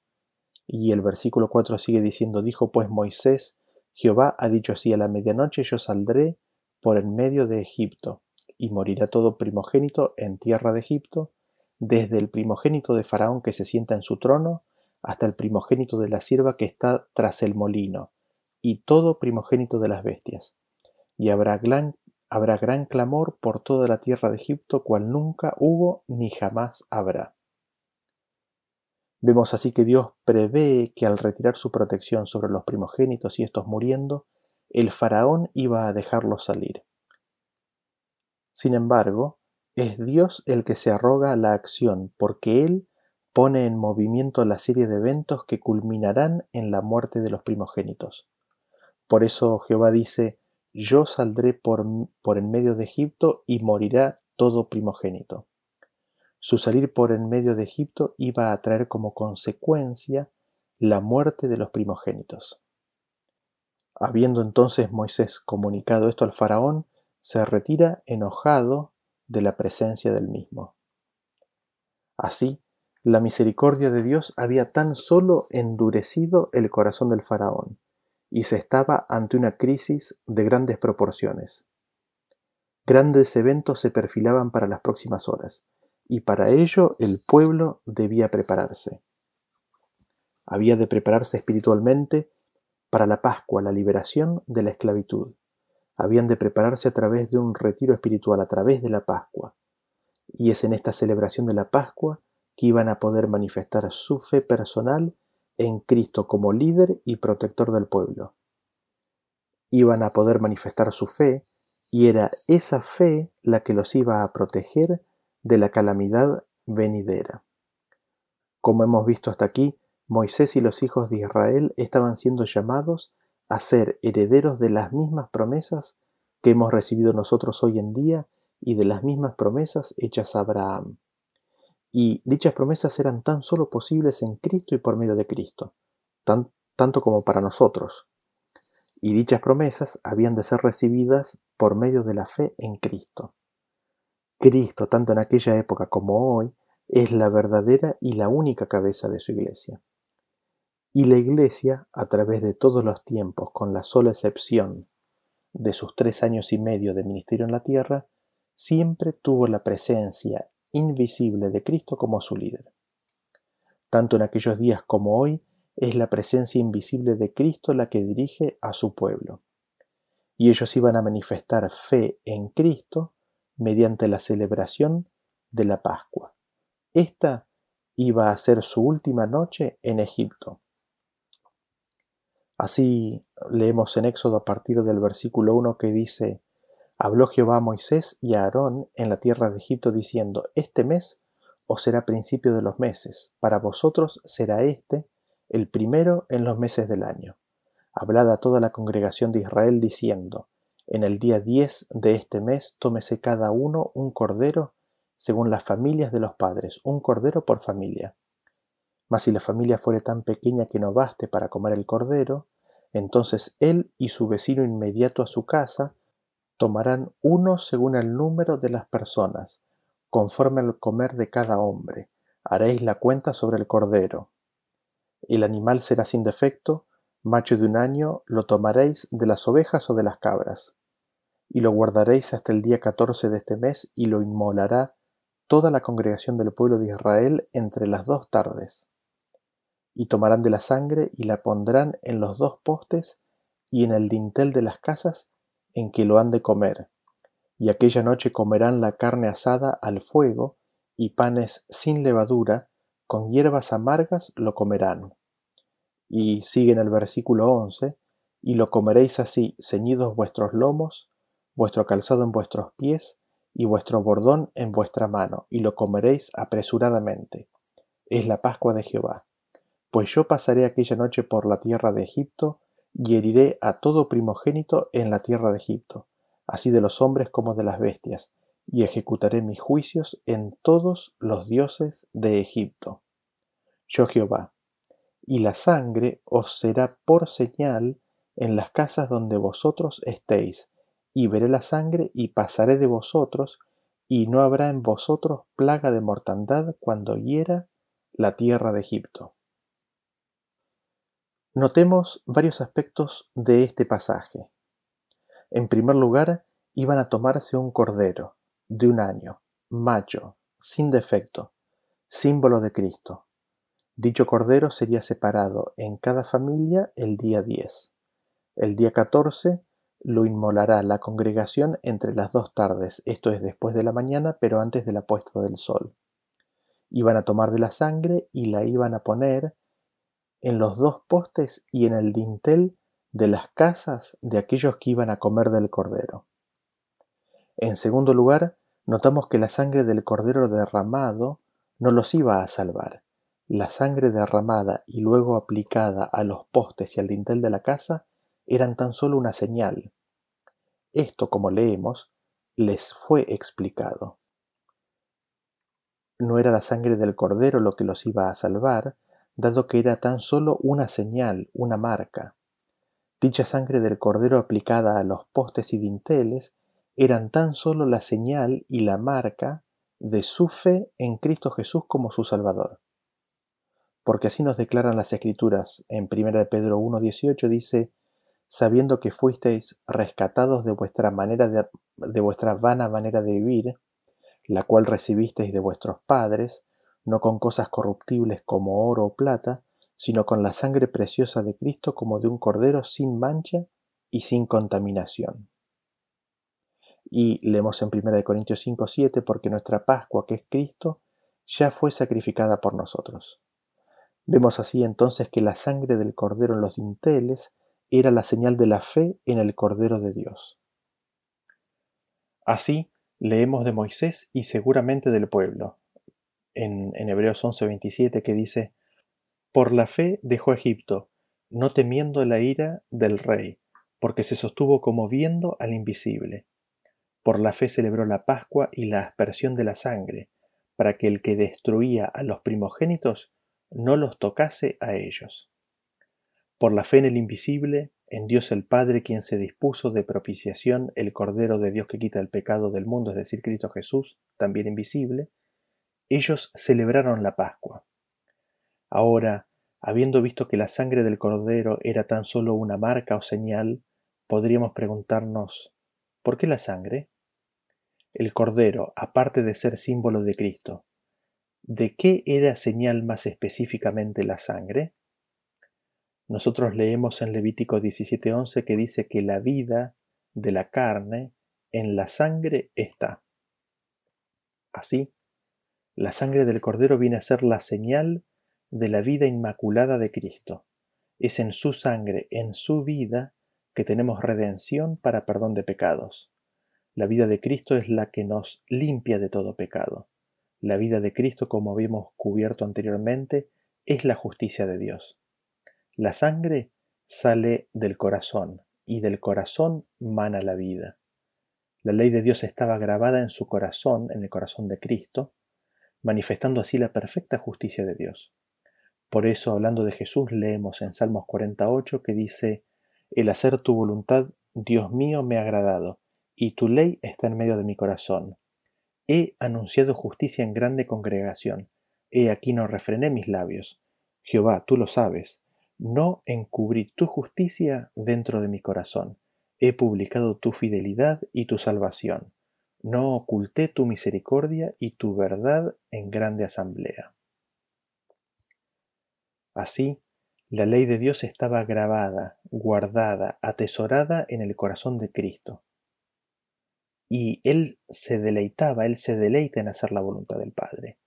Y el versículo 4 sigue diciendo, dijo pues Moisés, Jehová ha dicho así, a la medianoche yo saldré por en medio de Egipto, y morirá todo primogénito en tierra de Egipto, desde el primogénito de Faraón que se sienta en su trono, hasta el primogénito de la sierva que está tras el molino, y todo primogénito de las bestias. Y habrá gran, habrá gran clamor por toda la tierra de Egipto, cual nunca hubo ni jamás habrá. Vemos así que Dios prevé que al retirar su protección sobre los primogénitos y estos muriendo, el faraón iba a dejarlos salir. Sin embargo, es Dios el que se arroga la acción, porque Él pone en movimiento la serie de eventos que culminarán en la muerte de los primogénitos. Por eso Jehová dice, Yo saldré por, en medio de Egipto y morirá todo primogénito. Su salir por en medio de Egipto iba a traer como consecuencia la muerte de los primogénitos. Habiendo entonces Moisés comunicado esto al faraón, se retira enojado de la presencia del mismo. Así, la misericordia de Dios había tan solo endurecido el corazón del faraón, y se estaba ante una crisis de grandes proporciones. Grandes eventos se perfilaban para las próximas horas, y para ello el pueblo debía prepararse. Había de prepararse espiritualmente para la Pascua, la liberación de la esclavitud. Habían de prepararse a través de un retiro espiritual, a través de la Pascua. Y es en esta celebración de la Pascua que iban a poder manifestar su fe personal en Cristo como líder y protector del pueblo. Iban a poder manifestar su fe y era esa fe la que los iba a proteger de la calamidad venidera. Como hemos visto hasta aquí, Moisés y los hijos de Israel estaban siendo llamados a ser herederos de las mismas promesas que hemos recibido nosotros hoy en día y de las mismas promesas hechas a Abraham. Y dichas promesas eran tan solo posibles en Cristo y por medio de Cristo, tanto como para nosotros. Y dichas promesas habían de ser recibidas por medio de la fe en Cristo. Cristo, tanto en aquella época como hoy, es la verdadera y la única cabeza de su iglesia. Y la iglesia, a través de todos los tiempos, con la sola excepción de sus tres años y medio de ministerio en la tierra, siempre tuvo la presencia invisible de Cristo como su líder. Tanto en aquellos días como hoy, es la presencia invisible de Cristo la que dirige a su pueblo. Y ellos iban a manifestar fe en Cristo mediante la celebración de la Pascua. Esta iba a ser su última noche en Egipto. Así leemos en Éxodo a partir del versículo 1 que dice, Habló Jehová a Moisés y a Aarón en la tierra de Egipto diciendo, Este mes os será principio de los meses, para vosotros será este el primero en los meses del año. Hablad a toda la congregación de Israel diciendo, En el día diez de este mes tómese cada uno un cordero según las familias de los padres, un cordero por familia. Mas si la familia fuere tan pequeña que no baste para comer el cordero, entonces él y su vecino inmediato a su casa tomarán uno según el número de las personas, conforme al comer de cada hombre. Haréis la cuenta sobre el cordero. El animal será sin defecto, macho de un año, lo tomaréis de las ovejas o de las cabras, y lo guardaréis hasta el día catorce de este mes, y lo inmolará toda la congregación del pueblo de Israel entre las dos tardes. Y tomarán de la sangre y la pondrán en los dos postes y en el dintel de las casas en que lo han de comer, y aquella noche comerán la carne asada al fuego, y panes sin levadura, con hierbas amargas lo comerán. Y sigue en el versículo 11, y lo comeréis así, ceñidos vuestros lomos, vuestro calzado en vuestros pies, y vuestro bordón en vuestra mano, y lo comeréis apresuradamente. Es la Pascua de Jehová. Pues yo pasaré aquella noche por la tierra de Egipto, y heriré a todo primogénito en la tierra de Egipto, así de los hombres como de las bestias, y ejecutaré mis juicios en todos los dioses de Egipto. Yo Jehová. Y la sangre os será por señal en las casas donde vosotros estéis, y veré la sangre y pasaré de vosotros, y no habrá en vosotros plaga de mortandad cuando hiera la tierra de Egipto. Notemos varios aspectos de este pasaje. En primer lugar, iban a tomarse un cordero de un año, macho, sin defecto, símbolo de Cristo. Dicho cordero sería separado en cada familia el día 10. El día 14 lo inmolará la congregación entre las dos tardes, esto es después de la mañana, pero antes de la puesta del sol. Iban a tomar de la sangre y la iban a poner en los dos postes y en el dintel de las casas de aquellos que iban a comer del cordero. En segundo lugar, notamos que la sangre del cordero derramado no los iba a salvar. La sangre derramada y luego aplicada a los postes y al dintel de la casa eran tan solo una señal. Esto, como leemos, les fue explicado. No era la sangre del cordero lo que los iba a salvar, dado que era tan solo una señal, una marca. Dicha sangre del cordero aplicada a los postes y dinteles eran tan solo la señal y la marca de su fe en Cristo Jesús como su Salvador. Porque así nos declaran las Escrituras. En 1 de Pedro 1.18 dice, sabiendo que fuisteis rescatados de vuestra de vuestra vana manera de vivir, la cual recibisteis de vuestros padres, no con cosas corruptibles como oro o plata, sino con la sangre preciosa de Cristo como de un cordero sin mancha y sin contaminación. Y leemos en 1 Corintios 5, 7, porque nuestra Pascua, que es Cristo, ya fue sacrificada por nosotros. Vemos así entonces que la sangre del cordero en los dinteles era la señal de la fe en el Cordero de Dios. Así leemos de Moisés y seguramente del pueblo, en, en Hebreos 11:27 que dice, Por la fe dejó Egipto, no temiendo la ira del rey, porque se sostuvo como viendo al invisible. Por la fe celebró la Pascua y la aspersión de la sangre, para que el que destruía a los primogénitos no los tocase a ellos. Por la fe en el invisible, en Dios el Padre, quien se dispuso de propiciación, el Cordero de Dios que quita el pecado del mundo, es decir, Cristo Jesús, también invisible, ellos celebraron la Pascua. Ahora, habiendo visto que la sangre del Cordero era tan solo una marca o señal, podríamos preguntarnos, ¿por qué la sangre? El Cordero, aparte de ser símbolo de Cristo, ¿de qué era señal más específicamente la sangre? Nosotros leemos en Levítico 17:11 que dice que la vida de la carne en la sangre está. Así, la sangre del Cordero viene a ser la señal de la vida inmaculada de Cristo. Es en su sangre, en su vida, que tenemos redención para perdón de pecados. La vida de Cristo es la que nos limpia de todo pecado. La vida de Cristo, como habíamos cubierto anteriormente, es la justicia de Dios. La sangre sale del corazón y del corazón mana la vida. La ley de Dios estaba grabada en su corazón, en el corazón de Cristo, manifestando así la perfecta justicia de Dios. Por eso, hablando de Jesús, leemos en Salmos 48 que dice, El hacer tu voluntad, Dios mío, me ha agradado y tu ley está en medio de mi corazón. He anunciado justicia en grande congregación. He aquí no refrené mis labios. Jehová, tú lo sabes. No encubrí tu justicia dentro de mi corazón. He publicado tu fidelidad y tu salvación. No oculté tu misericordia y tu verdad en grande asamblea. Así, la ley de Dios estaba grabada, guardada, atesorada en el corazón de Cristo y él se deleitaba, él se deleita en hacer la voluntad del Padre.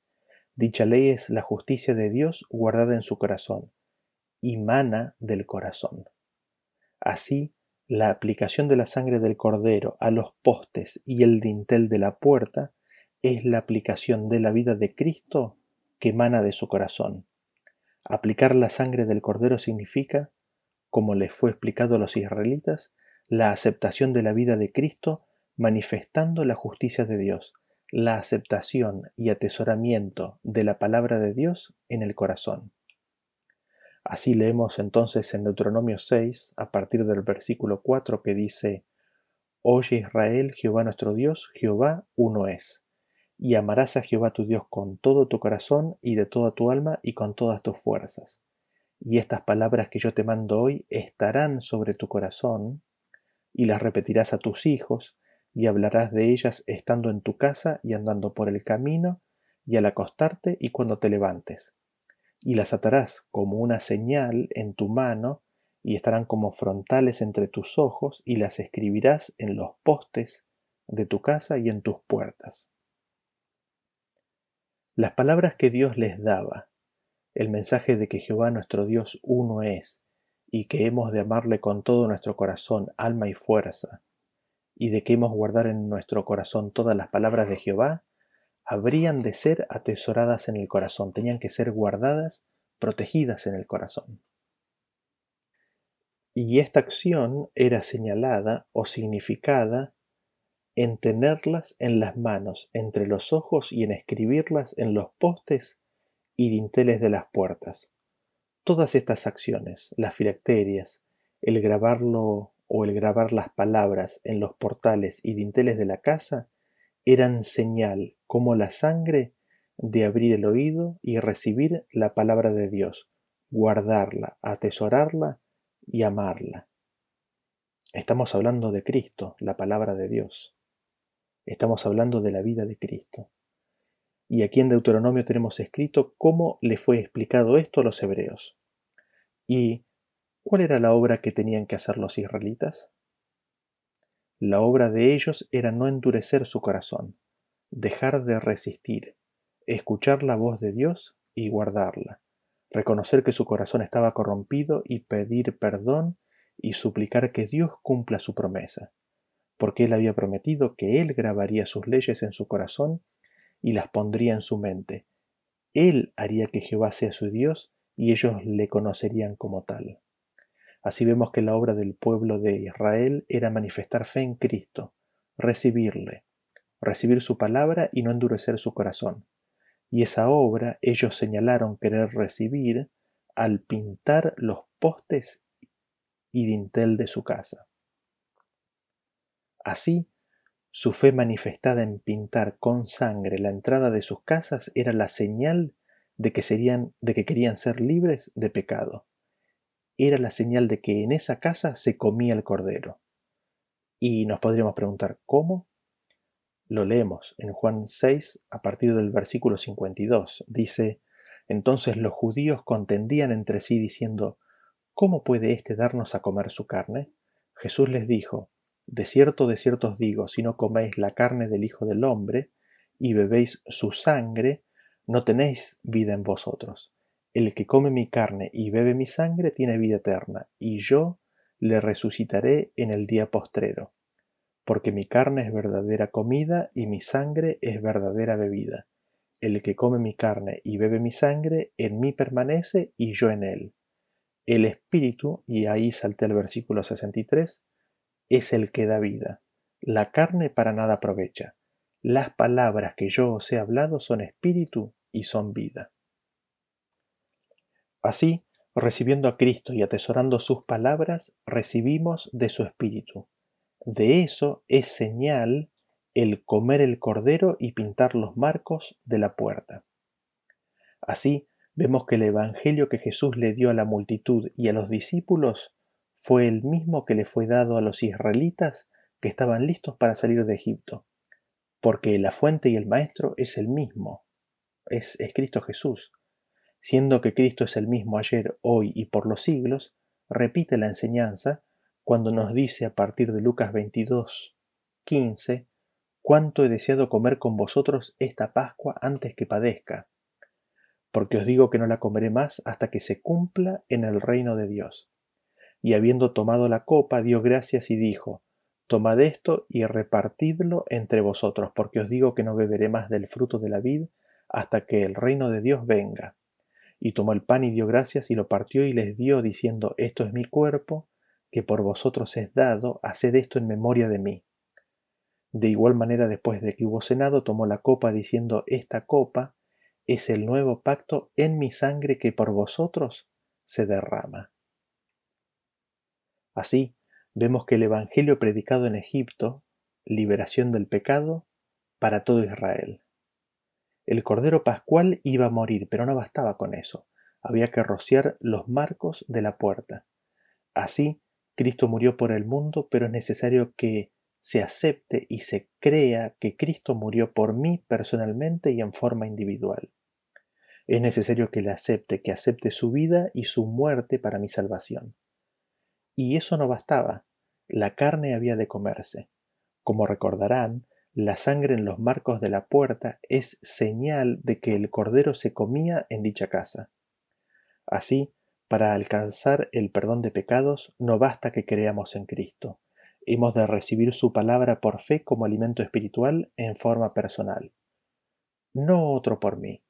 Dicha ley es la justicia de Dios guardada en su corazón, y mana del corazón. Así, la aplicación de la sangre del cordero a los postes y el dintel de la puerta es la aplicación de la vida de Cristo que emana de su corazón. Aplicar la sangre del cordero significa, como les fue explicado a los israelitas, la aceptación de la vida de Cristo manifestando la justicia de Dios, la aceptación y atesoramiento de la palabra de Dios en el corazón. Así leemos entonces en Deuteronomio 6, a partir del versículo 4, que dice, Oye Israel, Jehová nuestro Dios, Jehová uno es. Y amarás a Jehová tu Dios con todo tu corazón y de toda tu alma y con todas tus fuerzas. Y estas palabras que yo te mando hoy estarán sobre tu corazón, y las repetirás a tus hijos, y hablarás de ellas estando en tu casa y andando por el camino, y al acostarte y cuando te levantes. Y las atarás como una señal en tu mano, y estarán como frontales entre tus ojos, y las escribirás en los postes de tu casa y en tus puertas. Las palabras que Dios les daba, el mensaje de que Jehová nuestro Dios uno es, y que hemos de amarle con todo nuestro corazón, alma y fuerza, y de que hemos guardar en nuestro corazón todas las palabras de Jehová, habrían de ser atesoradas en el corazón, tenían que ser guardadas, protegidas en el corazón. Y esta acción era señalada o significada en tenerlas en las manos, entre los ojos y en escribirlas en los postes y dinteles de las puertas. Todas estas acciones, las filacterias, el grabarlo o el grabar las palabras en los portales y dinteles de la casa eran señal como la sangre de abrir el oído y recibir la palabra de Dios, guardarla, atesorarla y amarla. Estamos hablando de Cristo, la palabra de Dios. Estamos hablando de la vida de Cristo. Y aquí en Deuteronomio tenemos escrito cómo le fue explicado esto a los hebreos. ¿Y cuál era la obra que tenían que hacer los israelitas? La obra de ellos era no endurecer su corazón, dejar de resistir, escuchar la voz de Dios y guardarla, reconocer que su corazón estaba corrompido y pedir perdón y suplicar que Dios cumpla su promesa, porque Él había prometido que Él grabaría sus leyes en su corazón y las pondría en su mente. Él haría que Jehová sea su Dios y ellos le conocerían como tal. Así vemos que la obra del pueblo de Israel era manifestar fe en Cristo, recibirle, recibir su palabra y no endurecer su corazón. Y esa obra ellos señalaron querer recibir al pintar los postes y dintel de su casa. Así, su fe manifestada en pintar con sangre la entrada de sus casas era la señal de que, serían, de que querían ser libres de pecado. Era la señal de que en esa casa se comía el cordero. Y nos podríamos preguntar, ¿cómo? Lo leemos en Juan 6 a partir del versículo 52. Dice, entonces los judíos contendían entre sí diciendo, ¿Cómo puede éste darnos a comer su carne? Jesús les dijo, De cierto, de cierto os digo, si no coméis la carne del Hijo del Hombre y bebéis su sangre, no tenéis vida en vosotros. El que come mi carne y bebe mi sangre tiene vida eterna, y yo le resucitaré en el día postrero. Porque mi carne es verdadera comida y mi sangre es verdadera bebida. El que come mi carne y bebe mi sangre, en mí permanece y yo en él. El espíritu, y ahí salté al versículo 63, es el que da vida. La carne para nada aprovecha. Las palabras que yo os he hablado son espíritu y son vida. Así, recibiendo a Cristo y atesorando sus palabras, recibimos de su espíritu. De eso es señal el comer el cordero y pintar los marcos de la puerta. Así, vemos que el Evangelio que Jesús le dio a la multitud y a los discípulos fue el mismo que le fue dado a los israelitas que estaban listos para salir de Egipto, porque la fuente y el maestro es el mismo, es, es Cristo Jesús. Siendo que Cristo es el mismo ayer, hoy y por los siglos, repite la enseñanza cuando nos dice a partir de Lucas 22, 15, cuánto he deseado comer con vosotros esta Pascua antes que padezca porque os digo que no la comeré más hasta que se cumpla en el reino de Dios. Y habiendo tomado la copa, dio gracias y dijo, Tomad esto y repartidlo entre vosotros, porque os digo que no beberé más del fruto de la vid hasta que el reino de Dios venga. Y tomó el pan y dio gracias y lo partió y les dio, diciendo, Esto es mi cuerpo, que por vosotros es dado, haced esto en memoria de mí. De igual manera, después de que hubo cenado, tomó la copa, diciendo, Esta copa es el nuevo pacto en mi sangre que por vosotros se derrama. Así, vemos que el Evangelio predicado en Egipto, liberación del pecado para todo Israel. El Cordero Pascual iba a morir, pero no bastaba con eso. Había que rociar los marcos de la puerta. Así, Cristo murió por el mundo, pero es necesario que se acepte y se crea que Cristo murió por mí personalmente y en forma individual. Es necesario que le acepte, que acepte su vida y su muerte para mi salvación. Y eso no bastaba. La carne había de comerse. Como recordarán, la sangre en los marcos de la puerta es señal de que el cordero se comía en dicha casa. Así, para alcanzar el perdón de pecados no basta que creamos en Cristo. Hemos de recibir su palabra por fe como alimento espiritual en forma personal. No otro por mí,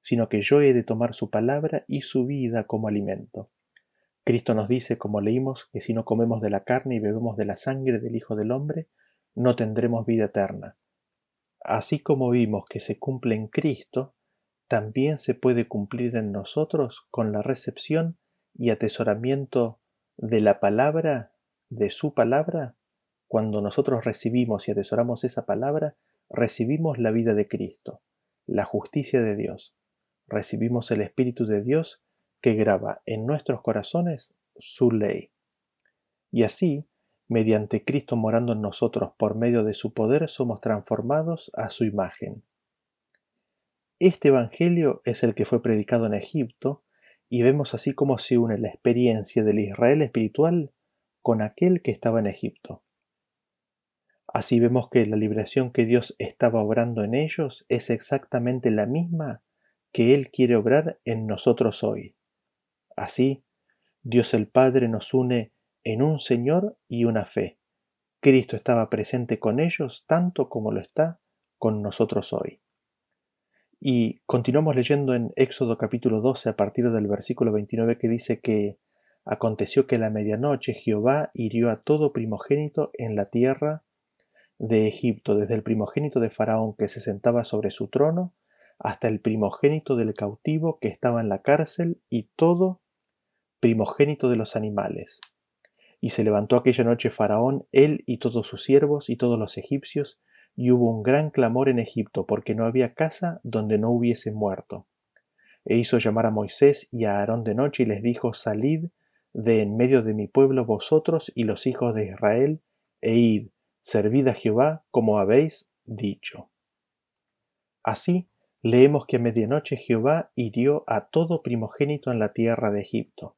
sino que yo he de tomar su palabra y su vida como alimento. Cristo nos dice, como leímos, que si no comemos de la carne y bebemos de la sangre del Hijo del Hombre, no tendremos vida eterna. Así como vimos que se cumple en Cristo, también se puede cumplir en nosotros con la recepción y atesoramiento de la palabra de su palabra, cuando nosotros recibimos y atesoramos esa palabra, recibimos la vida de Cristo, la justicia de Dios. Recibimos el Espíritu de Dios que graba en nuestros corazones su ley. Y así, mediante Cristo morando en nosotros por medio de su poder, somos transformados a su imagen. Este Evangelio es el que fue predicado en Egipto y vemos así cómo se une la experiencia del Israel espiritual con aquel que estaba en Egipto. Así vemos que la liberación que Dios estaba obrando en ellos es exactamente la misma que Él quiere obrar en nosotros hoy. Así, Dios el Padre nos une en un Señor y una fe. Cristo estaba presente con ellos tanto como lo está con nosotros hoy. Y continuamos leyendo en Éxodo capítulo 12 a partir del versículo 29 que dice que aconteció que a la medianoche Jehová hirió a todo primogénito en la tierra de Egipto, desde el primogénito de Faraón que se sentaba sobre su trono, hasta el primogénito del cautivo que estaba en la cárcel y todo primogénito de los animales. Y se levantó aquella noche Faraón, él y todos sus siervos y todos los egipcios, y hubo un gran clamor en Egipto, porque no había casa donde no hubiese muerto. E hizo llamar a Moisés y a Aarón de noche y les dijo, Salid de en medio de mi pueblo vosotros y los hijos de Israel, e id, servid a Jehová como habéis dicho. Así leemos que a medianoche Jehová hirió a todo primogénito en la tierra de Egipto.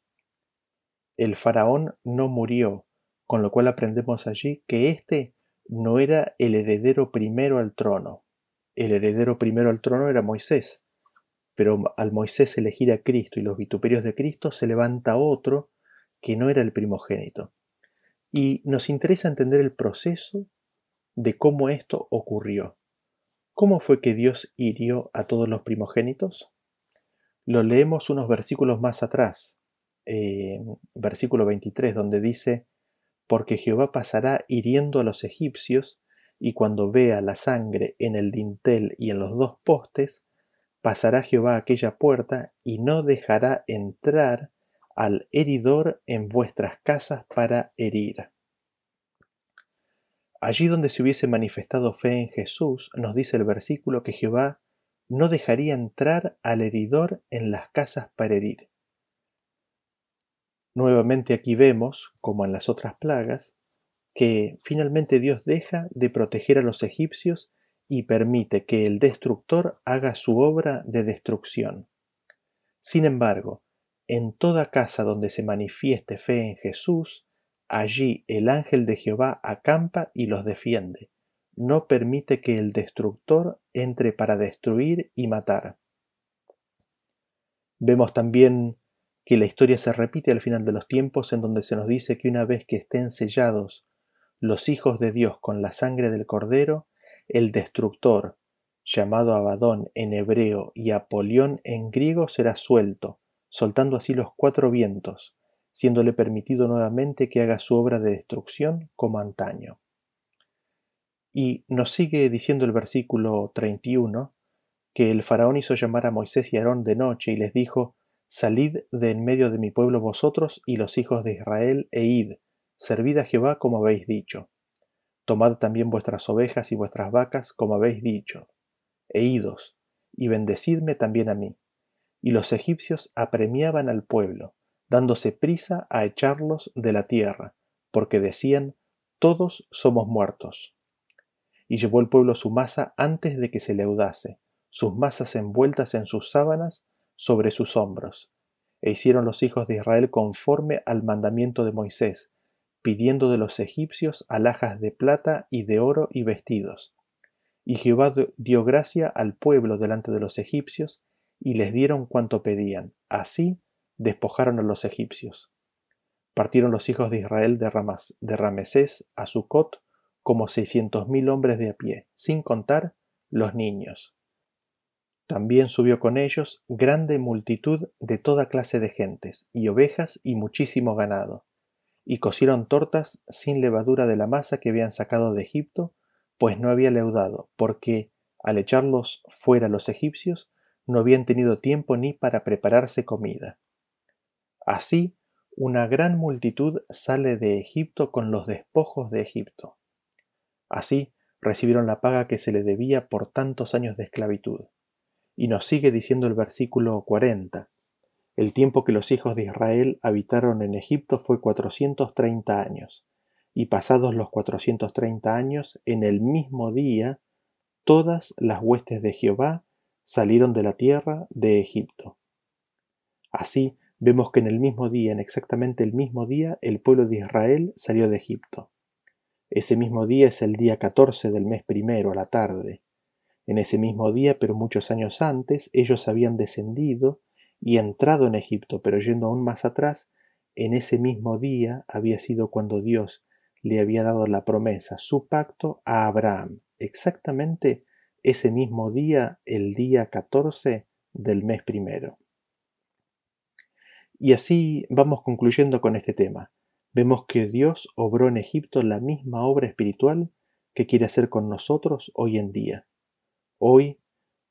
El faraón no murió, con lo cual aprendemos allí que éste no era el heredero primero al trono. El heredero primero al trono era Moisés, pero al Moisés elegir a Cristo y los vituperios de Cristo se levanta otro que no era el primogénito. Y nos interesa entender el proceso de cómo esto ocurrió. ¿Cómo fue que Dios hirió a todos los primogénitos? Lo leemos unos versículos más atrás, eh, versículo 23, donde dice, porque Jehová pasará hiriendo a los egipcios, y cuando vea la sangre en el dintel y en los dos postes, pasará Jehová aquella puerta y no dejará entrar al heridor en vuestras casas para herir. Allí donde se hubiese manifestado fe en Jesús, nos dice el versículo que Jehová no dejaría entrar al heridor en las casas para herir. Nuevamente aquí vemos, como en las otras plagas, que finalmente Dios deja de proteger a los egipcios y permite que el destructor haga su obra de destrucción. Sin embargo, en toda casa donde se manifieste fe en Jesús, allí el ángel de Jehová acampa y los defiende. No permite que el destructor entre para destruir y matar. Vemos también que la historia se repite al final de los tiempos en donde se nos dice que una vez que estén sellados los hijos de Dios con la sangre del Cordero, el destructor, llamado Abadón en hebreo y Apolión en griego, será suelto, soltando así los cuatro vientos, siéndole permitido nuevamente que haga su obra de destrucción como antaño. Y nos sigue diciendo el versículo 31 que el faraón hizo llamar a Moisés y Aarón de noche y les dijo, Salid de en medio de mi pueblo vosotros y los hijos de Israel, e id, servid a Jehová como habéis dicho. Tomad también vuestras ovejas y vuestras vacas como habéis dicho, e idos, y bendecidme también a mí. Y los egipcios apremiaban al pueblo, dándose prisa a echarlos de la tierra, porque decían, todos somos muertos. Y llevó el pueblo su masa antes de que se leudase, sus masas envueltas en sus sábanas, sobre sus hombros. E hicieron los hijos de Israel conforme al mandamiento de Moisés, pidiendo de los egipcios alhajas de plata y de oro y vestidos. Y Jehová dio gracia al pueblo delante de los egipcios, y les dieron cuanto pedían. Así despojaron a los egipcios. Partieron los hijos de Israel de, Ramas, de Ramesés a Sucot como seiscientos mil hombres de a pie, sin contar los niños. También subió con ellos grande multitud de toda clase de gentes, y ovejas y muchísimo ganado, y cocieron tortas sin levadura de la masa que habían sacado de Egipto, pues no había leudado, porque al echarlos fuera los egipcios, no habían tenido tiempo ni para prepararse comida. Así una gran multitud sale de Egipto con los despojos de Egipto. Así recibieron la paga que se le debía por tantos años de esclavitud. Y nos sigue diciendo el versículo 40. El tiempo que los hijos de Israel habitaron en Egipto fue 430 años, y pasados los 430 años, en el mismo día, todas las huestes de Jehová salieron de la tierra de Egipto. Así vemos que en el mismo día, en exactamente el mismo día, el pueblo de Israel salió de Egipto. Ese mismo día es el día 14 del mes primero, a la tarde. En ese mismo día, pero muchos años antes, ellos habían descendido y entrado en Egipto, pero yendo aún más atrás, en ese mismo día había sido cuando Dios le había dado la promesa, su pacto a Abraham, exactamente ese mismo día, el día 14 del mes primero. Y así vamos concluyendo con este tema. Vemos que Dios obró en Egipto la misma obra espiritual que quiere hacer con nosotros hoy en día. Hoy,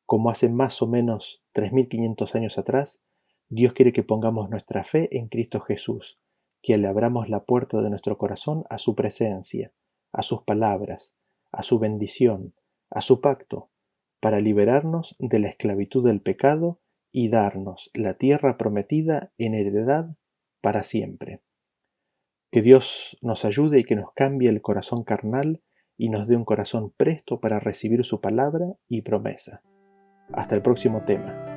como hace más o menos 3.500 años atrás, Dios quiere que pongamos nuestra fe en Cristo Jesús, que le abramos la puerta de nuestro corazón a su presencia, a sus palabras, a su bendición, a su pacto, para liberarnos de la esclavitud del pecado y darnos la tierra prometida en heredad para siempre. Que Dios nos ayude y que nos cambie el corazón carnal y nos dé un corazón presto para recibir su palabra y promesa. Hasta el próximo tema.